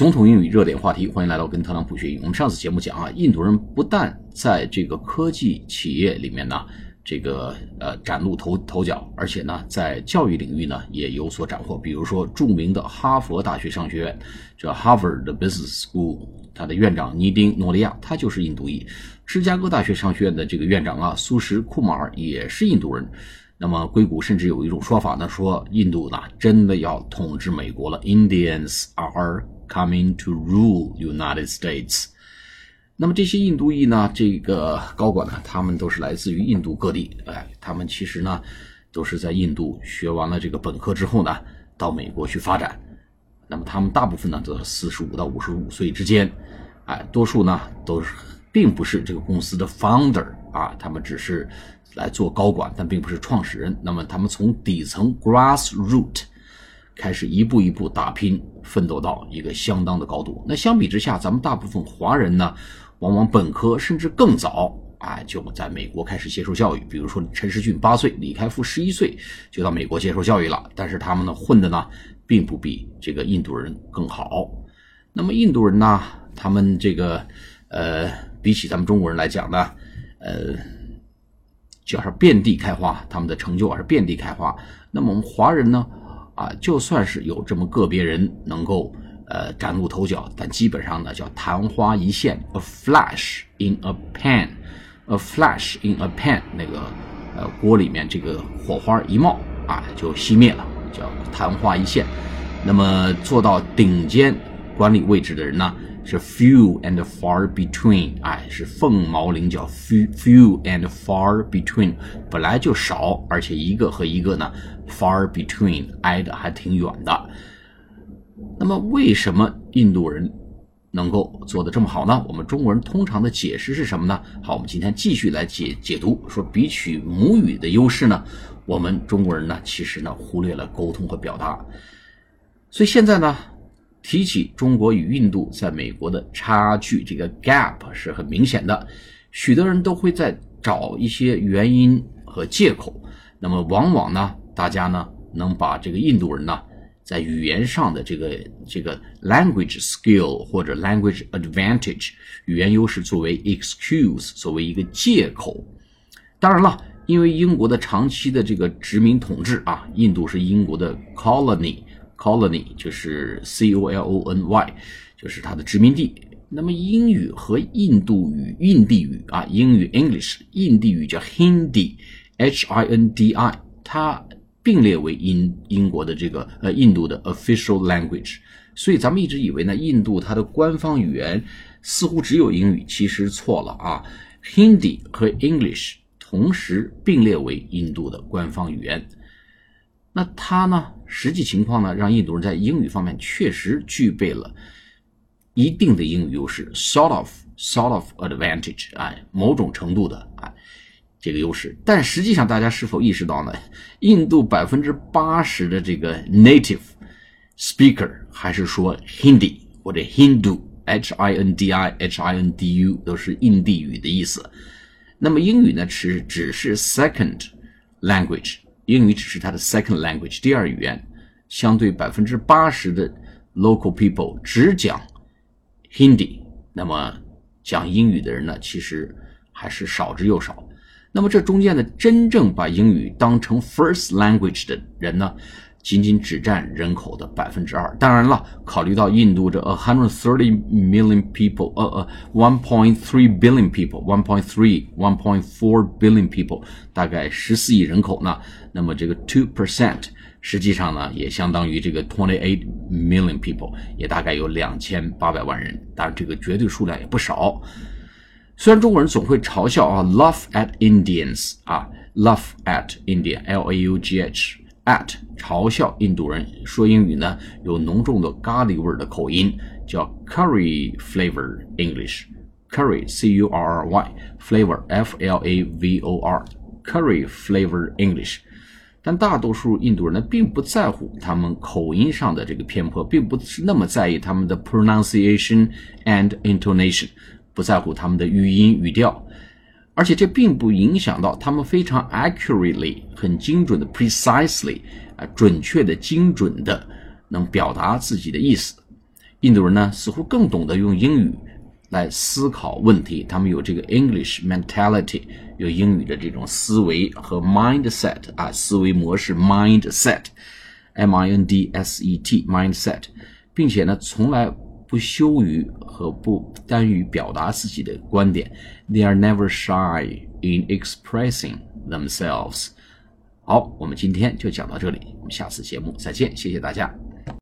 总统英语热点话题，欢迎来到跟特朗普学英语。我们上次节目讲啊，印度人不但在这个科技企业里面呢，这个呃崭露头头角，而且呢，在教育领域呢也有所斩获。比如说，著名的哈佛大学商学院，叫 Harvard Business School，它的院长尼丁诺利亚，他就是印度裔；芝加哥大学商学院的这个院长啊，苏什库马尔也是印度人。那么，硅谷甚至有一种说法呢，说印度呢真的要统治美国了，Indians are coming to rule United States。那么这些印度裔呢，这个高管呢，他们都是来自于印度各地，哎，他们其实呢都是在印度学完了这个本科之后呢，到美国去发展。那么他们大部分呢，都四十五到五十五岁之间，哎，多数呢都是并不是这个公司的 founder 啊，他们只是。来做高管，但并不是创始人。那么他们从底层 grassroot 开始一步一步打拼，奋斗到一个相当的高度。那相比之下，咱们大部分华人呢，往往本科甚至更早，哎，就在美国开始接受教育。比如说陈时俊八岁，李开复十一岁就到美国接受教育了。但是他们呢，混的呢，并不比这个印度人更好。那么印度人呢，他们这个呃，比起咱们中国人来讲呢，呃。就是遍地开花，他们的成就啊是遍地开花。那么我们华人呢，啊，就算是有这么个别人能够呃崭露头角，但基本上呢叫昙花一现，a flash in a pan，a flash in a pan，那个呃锅里面这个火花一冒啊就熄灭了，叫昙花一现。那么做到顶尖管理位置的人呢？是 few and far between，哎，是凤毛麟角，few few and far between，本来就少，而且一个和一个呢，far between，挨得还挺远的。那么为什么印度人能够做得这么好呢？我们中国人通常的解释是什么呢？好，我们今天继续来解解读，说比起母语的优势呢，我们中国人呢，其实呢忽略了沟通和表达，所以现在呢。提起中国与印度在美国的差距，这个 gap 是很明显的，许多人都会在找一些原因和借口。那么往往呢，大家呢能把这个印度人呢在语言上的这个这个 language skill 或者 language advantage 语言优势作为 excuse，作为一个借口。当然了，因为英国的长期的这个殖民统治啊，印度是英国的 colony。Colony 就是 C O L O N Y，就是它的殖民地。那么英语和印度语、印地语啊，英语 English，印地语叫 Hindi，H I N D I，它并列为英英国的这个呃印度的 official language。所以咱们一直以为呢，印度它的官方语言似乎只有英语，其实错了啊。Hindi 和 English 同时并列为印度的官方语言。那它呢？实际情况呢，让印度人在英语方面确实具备了一定的英语优势，sort of sort of advantage，哎，某种程度的哎这个优势。但实际上，大家是否意识到呢？印度百分之八十的这个 native speaker 还是说 Hindi 或者 Hindu，H I N D I H I N D U 都是印地语的意思。那么英语呢，是只是 second language。英语只是它的 second language 第二语言，相对百分之八十的 local people 只讲 Hindi，那么讲英语的人呢，其实还是少之又少。那么这中间呢，真正把英语当成 first language 的人呢？仅仅只占人口的百分之二。当然了，考虑到印度这 a hundred thirty million people，呃呃，one point three billion people，one point three，one point four billion people，大概十四亿人口呢。那么这个 two percent，实际上呢，也相当于这个 twenty eight million people，也大概有两千八百万人。当然，这个绝对数量也不少。虽然中国人总会嘲笑啊，laugh at Indians 啊，laugh at India，L A U G H。At 嘲笑印度人说英语呢，有浓重的咖喱味的口音，叫 curry flavor English，curry c u r r y flavor f l a v o r curry flavor English。但大多数印度人呢，并不在乎他们口音上的这个偏颇，并不是那么在意他们的 pronunciation and intonation，不在乎他们的语音语调。而且这并不影响到他们非常 accurately 很精准的 precisely 啊准确的精准的能表达自己的意思。印度人呢似乎更懂得用英语来思考问题，他们有这个 English mentality，有英语的这种思维和 mindset 啊，思维模式 mindset，m i n d s e t mindset，并且呢从来不羞于和不甘于表达自己的观点，they are never shy in expressing themselves。好，我们今天就讲到这里，我们下次节目再见，谢谢大家。